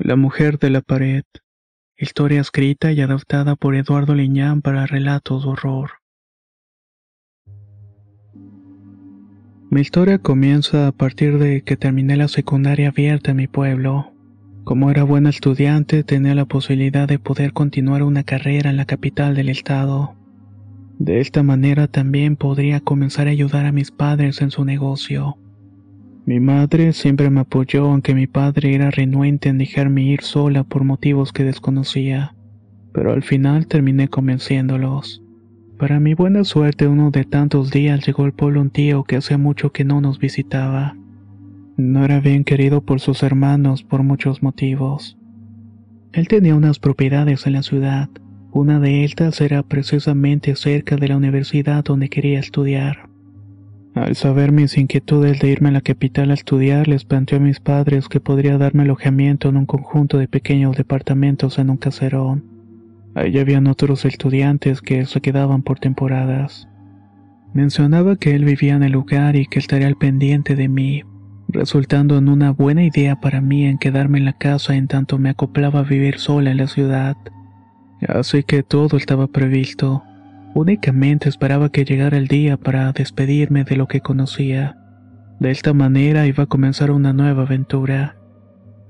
La mujer de la pared. Historia escrita y adaptada por Eduardo Liñán para relatos de horror. Mi historia comienza a partir de que terminé la secundaria abierta en mi pueblo. Como era buena estudiante, tenía la posibilidad de poder continuar una carrera en la capital del estado. De esta manera también podría comenzar a ayudar a mis padres en su negocio. Mi madre siempre me apoyó aunque mi padre era renuente en dejarme ir sola por motivos que desconocía, pero al final terminé convenciéndolos. Para mi buena suerte uno de tantos días llegó al pueblo un tío que hacía mucho que no nos visitaba. No era bien querido por sus hermanos por muchos motivos. Él tenía unas propiedades en la ciudad. Una de estas era precisamente cerca de la universidad donde quería estudiar. Al saber mis inquietudes de irme a la capital a estudiar, les planteó a mis padres que podría darme alojamiento en un conjunto de pequeños departamentos en un caserón. Allí habían otros estudiantes que se quedaban por temporadas. Mencionaba que él vivía en el lugar y que estaría al pendiente de mí, resultando en una buena idea para mí en quedarme en la casa en tanto me acoplaba a vivir sola en la ciudad. Así que todo estaba previsto. Únicamente esperaba que llegara el día para despedirme de lo que conocía. De esta manera iba a comenzar una nueva aventura.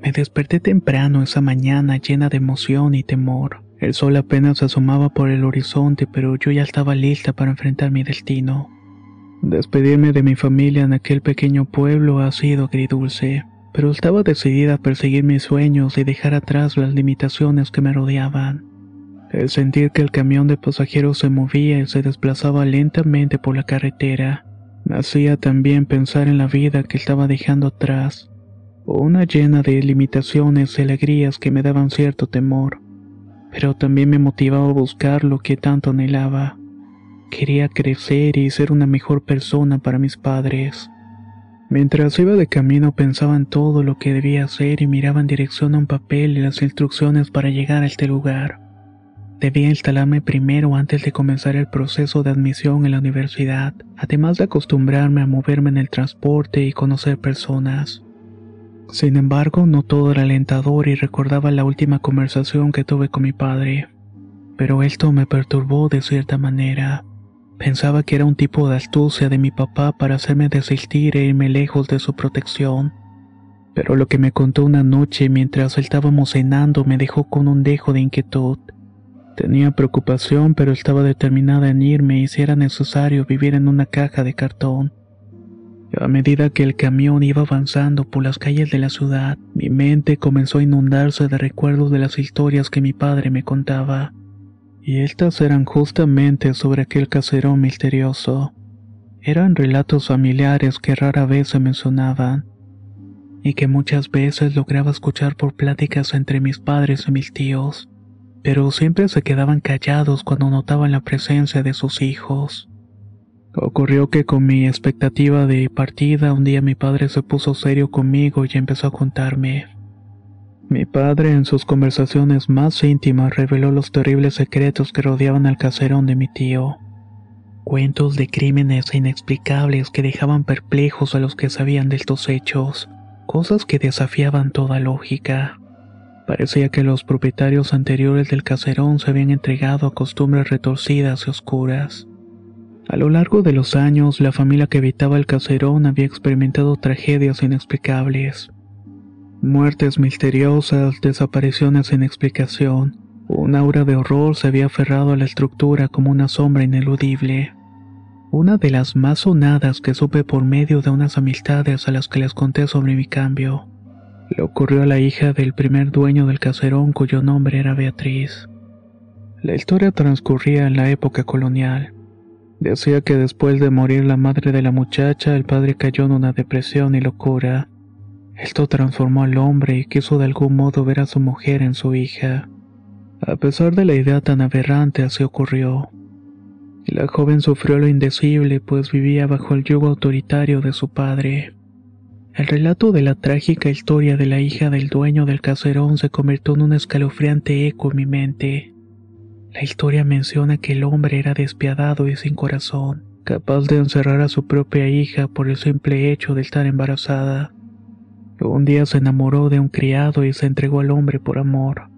Me desperté temprano esa mañana llena de emoción y temor. El sol apenas asomaba por el horizonte, pero yo ya estaba lista para enfrentar mi destino. Despedirme de mi familia en aquel pequeño pueblo ha sido agridulce, pero estaba decidida a perseguir mis sueños y dejar atrás las limitaciones que me rodeaban. El sentir que el camión de pasajeros se movía y se desplazaba lentamente por la carretera me hacía también pensar en la vida que estaba dejando atrás, una llena de limitaciones y alegrías que me daban cierto temor, pero también me motivaba a buscar lo que tanto anhelaba. Quería crecer y ser una mejor persona para mis padres. Mientras iba de camino pensaba en todo lo que debía hacer y miraba en dirección a un papel y las instrucciones para llegar a este lugar. Debía instalarme primero antes de comenzar el proceso de admisión en la universidad, además de acostumbrarme a moverme en el transporte y conocer personas. Sin embargo, no todo era alentador y recordaba la última conversación que tuve con mi padre. Pero esto me perturbó de cierta manera. Pensaba que era un tipo de astucia de mi papá para hacerme desistir e irme lejos de su protección. Pero lo que me contó una noche mientras estábamos cenando me dejó con un dejo de inquietud. Tenía preocupación, pero estaba determinada en irme y si era necesario vivir en una caja de cartón. A medida que el camión iba avanzando por las calles de la ciudad, mi mente comenzó a inundarse de recuerdos de las historias que mi padre me contaba. Y estas eran justamente sobre aquel caserón misterioso. Eran relatos familiares que rara vez se mencionaban, y que muchas veces lograba escuchar por pláticas entre mis padres y mis tíos pero siempre se quedaban callados cuando notaban la presencia de sus hijos. Ocurrió que con mi expectativa de partida un día mi padre se puso serio conmigo y empezó a contarme. Mi padre en sus conversaciones más íntimas reveló los terribles secretos que rodeaban al caserón de mi tío. Cuentos de crímenes inexplicables que dejaban perplejos a los que sabían de estos hechos, cosas que desafiaban toda lógica. Parecía que los propietarios anteriores del caserón se habían entregado a costumbres retorcidas y oscuras. A lo largo de los años, la familia que habitaba el caserón había experimentado tragedias inexplicables. Muertes misteriosas, desapariciones sin explicación. Un aura de horror se había aferrado a la estructura como una sombra ineludible. Una de las más sonadas que supe por medio de unas amistades a las que les conté sobre mi cambio le ocurrió a la hija del primer dueño del caserón cuyo nombre era Beatriz. La historia transcurría en la época colonial. Decía que después de morir la madre de la muchacha, el padre cayó en una depresión y locura, Esto transformó al hombre y quiso de algún modo ver a su mujer en su hija. A pesar de la idea tan aberrante, así ocurrió. La joven sufrió lo indecible, pues vivía bajo el yugo autoritario de su padre. El relato de la trágica historia de la hija del dueño del caserón se convirtió en un escalofriante eco en mi mente. La historia menciona que el hombre era despiadado y sin corazón, capaz de encerrar a su propia hija por el simple hecho de estar embarazada. Un día se enamoró de un criado y se entregó al hombre por amor.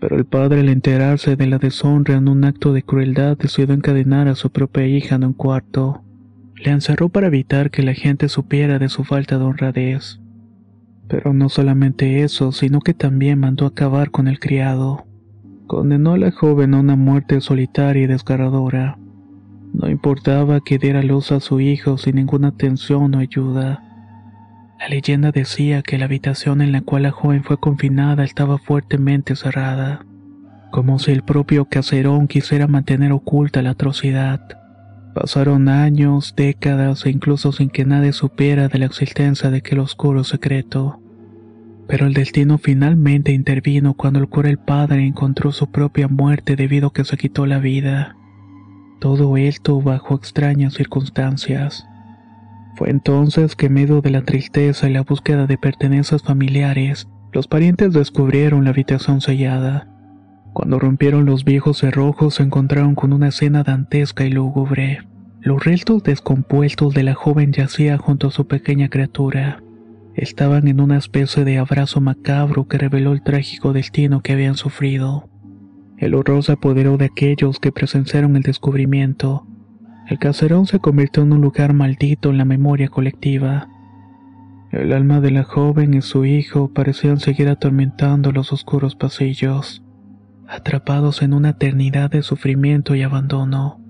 Pero el padre al enterarse de la deshonra en un acto de crueldad decidió encadenar a su propia hija en un cuarto. Le encerró para evitar que la gente supiera de su falta de honradez. Pero no solamente eso, sino que también mandó acabar con el criado. Condenó a la joven a una muerte solitaria y desgarradora. No importaba que diera luz a su hijo sin ninguna atención o ayuda. La leyenda decía que la habitación en la cual la joven fue confinada estaba fuertemente cerrada, como si el propio caserón quisiera mantener oculta la atrocidad. Pasaron años, décadas e incluso sin que nadie supiera de la existencia de aquel oscuro secreto. Pero el destino finalmente intervino cuando el cura el padre encontró su propia muerte debido a que se quitó la vida. Todo esto bajo extrañas circunstancias. Fue entonces que en medio de la tristeza y la búsqueda de pertenencias familiares, los parientes descubrieron la habitación sellada. Cuando rompieron los viejos cerrojos se encontraron con una escena dantesca y lúgubre. Los restos descompuestos de la joven yacía junto a su pequeña criatura. Estaban en una especie de abrazo macabro que reveló el trágico destino que habían sufrido. El horror se apoderó de aquellos que presenciaron el descubrimiento, el caserón se convirtió en un lugar maldito en la memoria colectiva. El alma de la joven y su hijo parecían seguir atormentando los oscuros pasillos, atrapados en una eternidad de sufrimiento y abandono.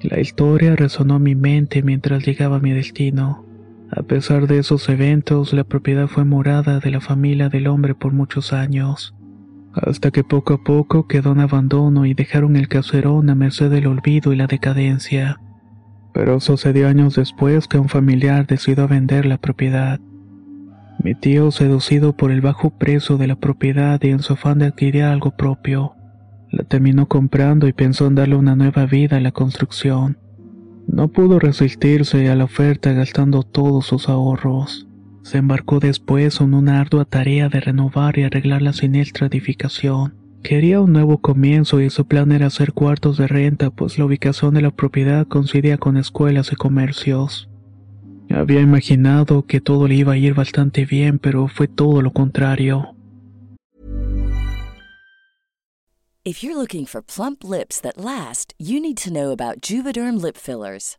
La historia resonó en mi mente mientras llegaba a mi destino. A pesar de esos eventos, la propiedad fue morada de la familia del hombre por muchos años, hasta que poco a poco quedó en abandono y dejaron el caserón a merced del olvido y la decadencia. Pero sucedió años después que un familiar decidió vender la propiedad. Mi tío, seducido por el bajo precio de la propiedad y en su afán de adquirir algo propio, la terminó comprando y pensó en darle una nueva vida a la construcción. No pudo resistirse a la oferta gastando todos sus ahorros. Se embarcó después en una ardua tarea de renovar y arreglar la siniestra edificación. Quería un nuevo comienzo y su plan era hacer cuartos de renta, pues la ubicación de la propiedad coincidía con escuelas y comercios. Había imaginado que todo le iba a ir bastante bien, pero fue todo lo contrario. If you're looking for plump lips that last, you need to know about Juvederm lip fillers.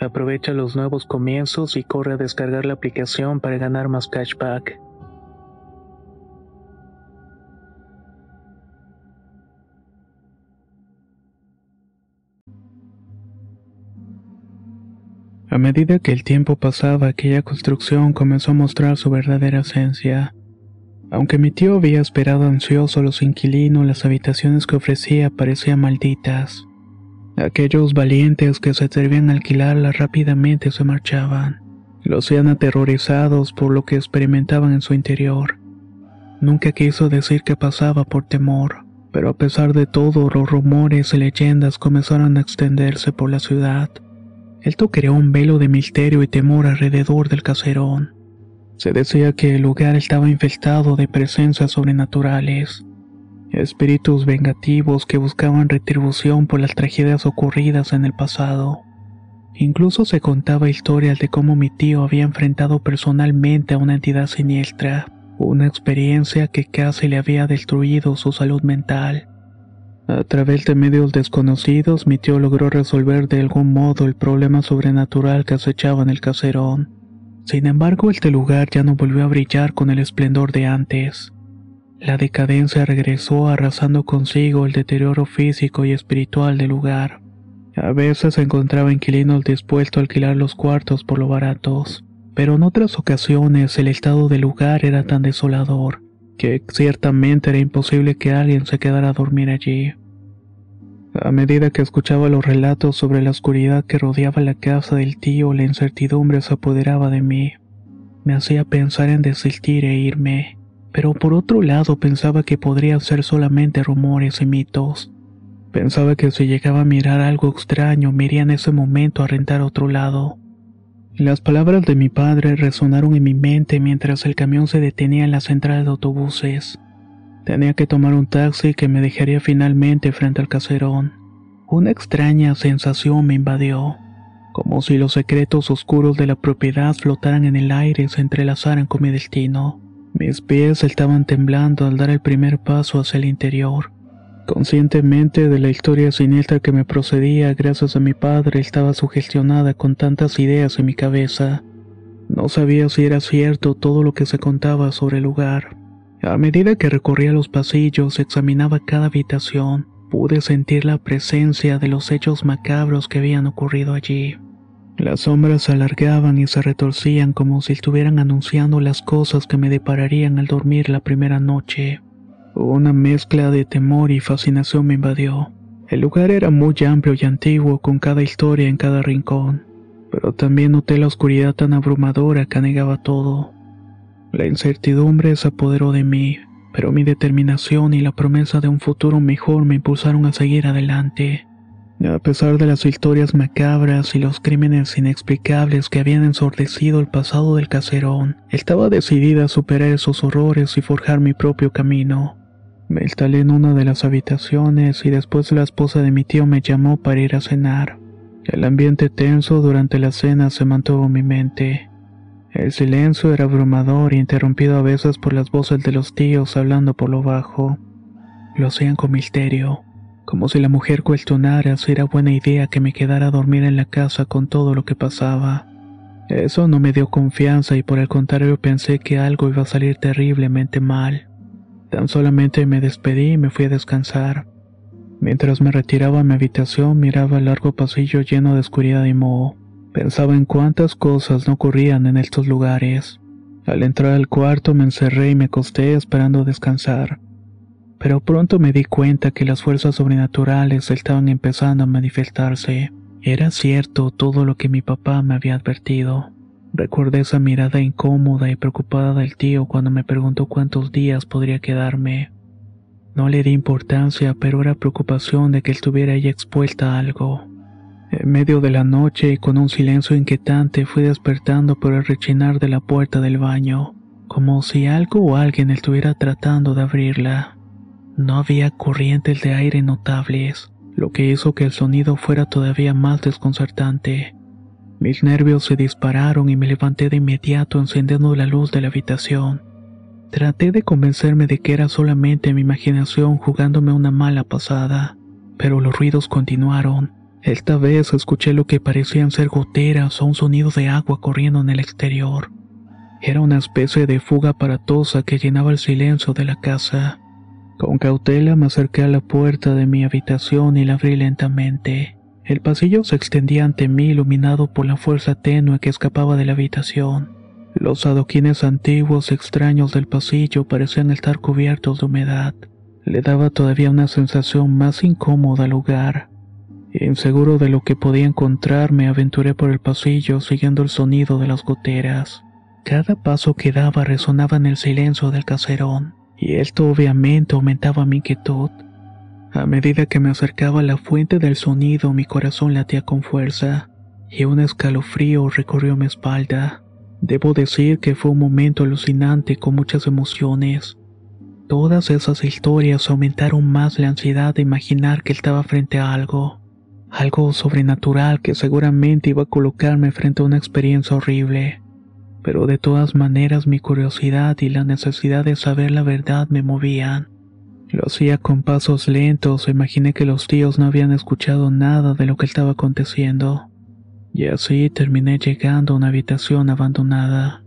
Aprovecha los nuevos comienzos y corre a descargar la aplicación para ganar más cashback. A medida que el tiempo pasaba, aquella construcción comenzó a mostrar su verdadera esencia. Aunque mi tío había esperado ansioso los inquilinos, las habitaciones que ofrecía parecían malditas. Aquellos valientes que se atrevían a alquilarlas rápidamente se marchaban. Los hacían aterrorizados por lo que experimentaban en su interior. Nunca quiso decir que pasaba por temor, pero a pesar de todo, los rumores y leyendas comenzaron a extenderse por la ciudad. Esto creó un velo de misterio y temor alrededor del caserón. Se decía que el lugar estaba infestado de presencias sobrenaturales, espíritus vengativos que buscaban retribución por las tragedias ocurridas en el pasado. Incluso se contaba historias de cómo mi tío había enfrentado personalmente a una entidad siniestra, una experiencia que casi le había destruido su salud mental. A través de medios desconocidos, mi tío logró resolver de algún modo el problema sobrenatural que acechaba en el caserón. Sin embargo, este lugar ya no volvió a brillar con el esplendor de antes. La decadencia regresó arrasando consigo el deterioro físico y espiritual del lugar. A veces se encontraba inquilinos dispuestos a alquilar los cuartos por lo baratos, pero en otras ocasiones el estado del lugar era tan desolador que ciertamente era imposible que alguien se quedara a dormir allí. A medida que escuchaba los relatos sobre la oscuridad que rodeaba la casa del tío, la incertidumbre se apoderaba de mí. Me hacía pensar en desistir e irme, pero por otro lado pensaba que podría ser solamente rumores y mitos. Pensaba que si llegaba a mirar algo extraño me iría en ese momento a rentar a otro lado. Las palabras de mi padre resonaron en mi mente mientras el camión se detenía en la central de autobuses. Tenía que tomar un taxi que me dejaría finalmente frente al caserón. Una extraña sensación me invadió, como si los secretos oscuros de la propiedad flotaran en el aire y se entrelazaran con mi destino. Mis pies estaban temblando al dar el primer paso hacia el interior. Conscientemente de la historia siniestra que me procedía gracias a mi padre, estaba sugestionada con tantas ideas en mi cabeza. No sabía si era cierto todo lo que se contaba sobre el lugar. A medida que recorría los pasillos, examinaba cada habitación, pude sentir la presencia de los hechos macabros que habían ocurrido allí. Las sombras se alargaban y se retorcían como si estuvieran anunciando las cosas que me depararían al dormir la primera noche. Una mezcla de temor y fascinación me invadió. El lugar era muy amplio y antiguo, con cada historia en cada rincón, pero también noté la oscuridad tan abrumadora que anegaba todo. La incertidumbre se apoderó de mí, pero mi determinación y la promesa de un futuro mejor me impulsaron a seguir adelante. A pesar de las historias macabras y los crímenes inexplicables que habían ensordecido el pasado del caserón, estaba decidida a superar esos horrores y forjar mi propio camino. Me instalé en una de las habitaciones y después la esposa de mi tío me llamó para ir a cenar. El ambiente tenso durante la cena se mantuvo en mi mente. El silencio era abrumador y interrumpido a veces por las voces de los tíos hablando por lo bajo. Lo hacían con misterio, como si la mujer cuestionara si era buena idea que me quedara a dormir en la casa con todo lo que pasaba. Eso no me dio confianza y por el contrario pensé que algo iba a salir terriblemente mal. Tan solamente me despedí y me fui a descansar. Mientras me retiraba a mi habitación miraba el largo pasillo lleno de oscuridad y moho. Pensaba en cuántas cosas no ocurrían en estos lugares. Al entrar al cuarto me encerré y me acosté esperando descansar. Pero pronto me di cuenta que las fuerzas sobrenaturales estaban empezando a manifestarse. Era cierto todo lo que mi papá me había advertido. Recordé esa mirada incómoda y preocupada del tío cuando me preguntó cuántos días podría quedarme. No le di importancia, pero era preocupación de que estuviera ella expuesta a algo. En medio de la noche y con un silencio inquietante fui despertando por el rechinar de la puerta del baño, como si algo o alguien estuviera tratando de abrirla. No había corrientes de aire notables lo que hizo que el sonido fuera todavía más desconcertante. Mis nervios se dispararon y me levanté de inmediato encendiendo la luz de la habitación. Traté de convencerme de que era solamente mi imaginación jugándome una mala pasada, pero los ruidos continuaron. Esta vez escuché lo que parecían ser goteras o un sonido de agua corriendo en el exterior. Era una especie de fuga aparatosa que llenaba el silencio de la casa. Con cautela me acerqué a la puerta de mi habitación y la abrí lentamente. El pasillo se extendía ante mí iluminado por la fuerza tenue que escapaba de la habitación. Los adoquines antiguos extraños del pasillo parecían estar cubiertos de humedad. Le daba todavía una sensación más incómoda al lugar. Inseguro de lo que podía encontrar, me aventuré por el pasillo siguiendo el sonido de las goteras. Cada paso que daba resonaba en el silencio del caserón y esto obviamente aumentaba mi inquietud. A medida que me acercaba a la fuente del sonido, mi corazón latía con fuerza, y un escalofrío recorrió mi espalda. Debo decir que fue un momento alucinante con muchas emociones. Todas esas historias aumentaron más la ansiedad de imaginar que estaba frente a algo, algo sobrenatural que seguramente iba a colocarme frente a una experiencia horrible pero de todas maneras mi curiosidad y la necesidad de saber la verdad me movían. Lo hacía con pasos lentos, imaginé que los tíos no habían escuchado nada de lo que estaba aconteciendo. Y así terminé llegando a una habitación abandonada.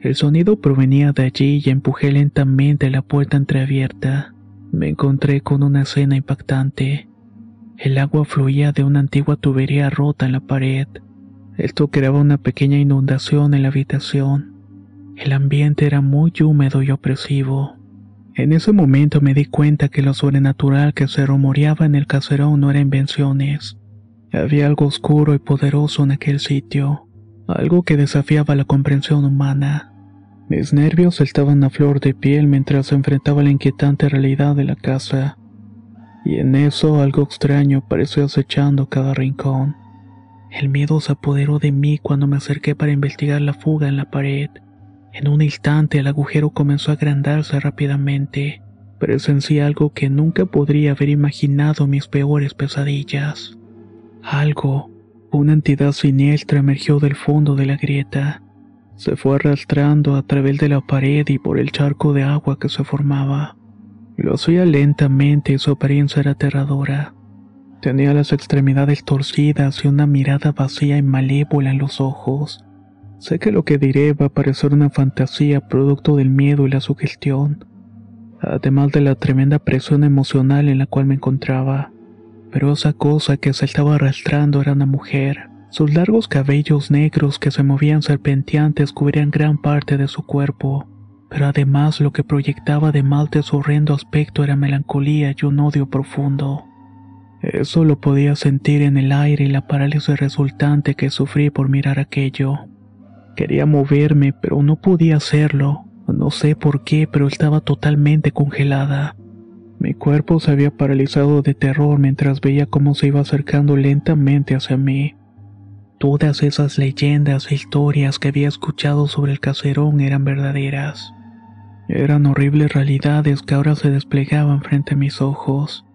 El sonido provenía de allí y empujé lentamente la puerta entreabierta. Me encontré con una escena impactante. El agua fluía de una antigua tubería rota en la pared. Esto creaba una pequeña inundación en la habitación. El ambiente era muy húmedo y opresivo. En ese momento me di cuenta que lo sobrenatural que se rumoreaba en el caserón no era invenciones. Había algo oscuro y poderoso en aquel sitio, algo que desafiaba la comprensión humana. Mis nervios estaban a flor de piel mientras enfrentaba la inquietante realidad de la casa. Y en eso algo extraño pareció acechando cada rincón. El miedo se apoderó de mí cuando me acerqué para investigar la fuga en la pared. En un instante el agujero comenzó a agrandarse rápidamente. Presencié algo que nunca podría haber imaginado mis peores pesadillas. Algo, una entidad siniestra emergió del fondo de la grieta. Se fue arrastrando a través de la pared y por el charco de agua que se formaba. Lo hacía lentamente y su apariencia era aterradora. Tenía las extremidades torcidas y una mirada vacía y malévola en los ojos. Sé que lo que diré va a parecer una fantasía producto del miedo y la sugestión, además de la tremenda presión emocional en la cual me encontraba. Pero esa cosa que se estaba arrastrando era una mujer. Sus largos cabellos negros que se movían serpenteantes cubrían gran parte de su cuerpo, pero además lo que proyectaba de mal de su horrendo aspecto era melancolía y un odio profundo. Eso lo podía sentir en el aire y la parálisis resultante que sufrí por mirar aquello. Quería moverme, pero no podía hacerlo. No sé por qué, pero estaba totalmente congelada. Mi cuerpo se había paralizado de terror mientras veía cómo se iba acercando lentamente hacia mí. Todas esas leyendas e historias que había escuchado sobre el caserón eran verdaderas. Eran horribles realidades que ahora se desplegaban frente a mis ojos.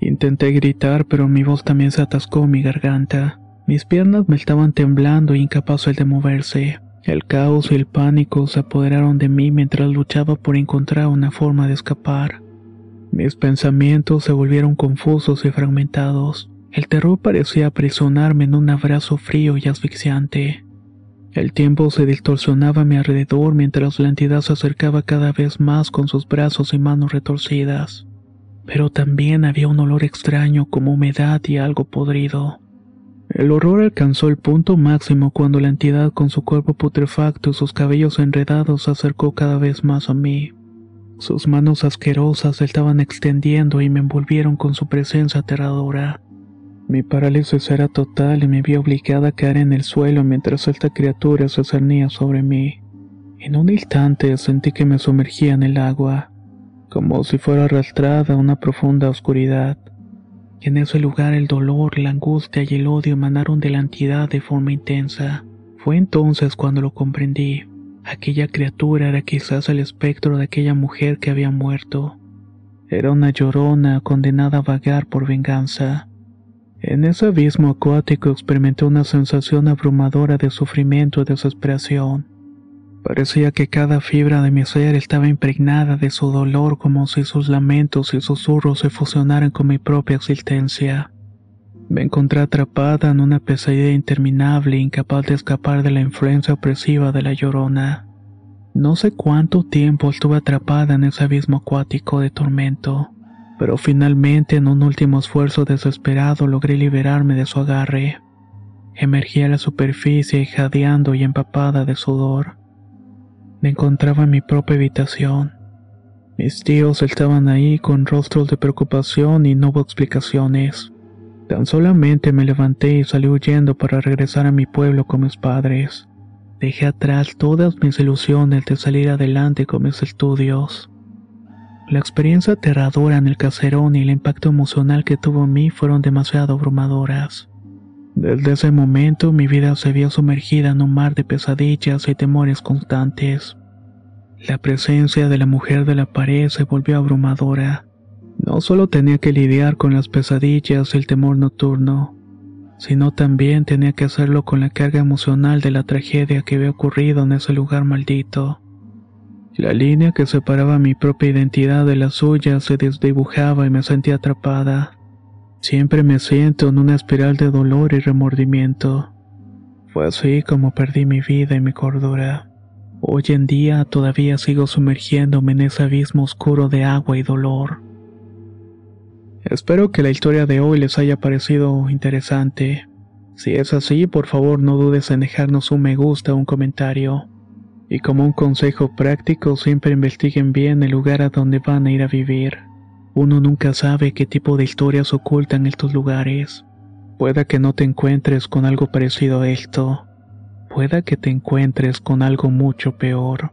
Intenté gritar, pero mi voz también se atascó en mi garganta. Mis piernas me estaban temblando e incapaces de moverse. El caos y el pánico se apoderaron de mí mientras luchaba por encontrar una forma de escapar. Mis pensamientos se volvieron confusos y fragmentados. El terror parecía aprisionarme en un abrazo frío y asfixiante. El tiempo se distorsionaba a mi alrededor mientras la entidad se acercaba cada vez más con sus brazos y manos retorcidas. Pero también había un olor extraño como humedad y algo podrido. El horror alcanzó el punto máximo cuando la entidad con su cuerpo putrefacto y sus cabellos enredados se acercó cada vez más a mí. Sus manos asquerosas se estaban extendiendo y me envolvieron con su presencia aterradora. Mi parálisis era total y me vi obligada a caer en el suelo mientras esta criatura se cernía sobre mí. En un instante sentí que me sumergía en el agua, como si fuera arrastrada a una profunda oscuridad. Y en ese lugar el dolor, la angustia y el odio emanaron de la entidad de forma intensa. Fue entonces cuando lo comprendí. Aquella criatura era quizás el espectro de aquella mujer que había muerto. Era una llorona condenada a vagar por venganza. En ese abismo acuático experimenté una sensación abrumadora de sufrimiento y desesperación. Parecía que cada fibra de mi ser estaba impregnada de su dolor como si sus lamentos y susurros se fusionaran con mi propia existencia. Me encontré atrapada en una pesadilla interminable incapaz de escapar de la influencia opresiva de la llorona. No sé cuánto tiempo estuve atrapada en ese abismo acuático de tormento pero finalmente en un último esfuerzo desesperado logré liberarme de su agarre. Emergí a la superficie jadeando y empapada de sudor. Me encontraba en mi propia habitación. Mis tíos estaban ahí con rostros de preocupación y no hubo explicaciones. Tan solamente me levanté y salí huyendo para regresar a mi pueblo con mis padres. Dejé atrás todas mis ilusiones de salir adelante con mis estudios. La experiencia aterradora en el caserón y el impacto emocional que tuvo en mí fueron demasiado abrumadoras. Desde ese momento mi vida se vio sumergida en un mar de pesadillas y temores constantes. La presencia de la mujer de la pared se volvió abrumadora. No solo tenía que lidiar con las pesadillas y el temor nocturno, sino también tenía que hacerlo con la carga emocional de la tragedia que había ocurrido en ese lugar maldito. La línea que separaba mi propia identidad de la suya se desdibujaba y me sentía atrapada. Siempre me siento en una espiral de dolor y remordimiento. Fue así como perdí mi vida y mi cordura. Hoy en día todavía sigo sumergiéndome en ese abismo oscuro de agua y dolor. Espero que la historia de hoy les haya parecido interesante. Si es así, por favor no dudes en dejarnos un me gusta o un comentario. Y como un consejo práctico, siempre investiguen bien el lugar a donde van a ir a vivir. Uno nunca sabe qué tipo de historias ocultan estos lugares. Pueda que no te encuentres con algo parecido a esto. Pueda que te encuentres con algo mucho peor.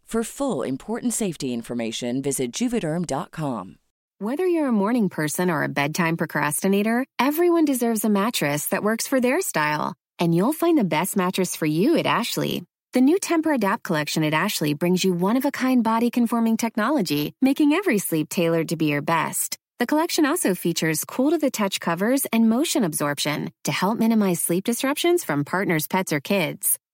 For full important safety information, visit juvederm.com. Whether you're a morning person or a bedtime procrastinator, everyone deserves a mattress that works for their style. And you'll find the best mattress for you at Ashley. The new Temper Adapt collection at Ashley brings you one of a kind body conforming technology, making every sleep tailored to be your best. The collection also features cool to the touch covers and motion absorption to help minimize sleep disruptions from partners, pets, or kids.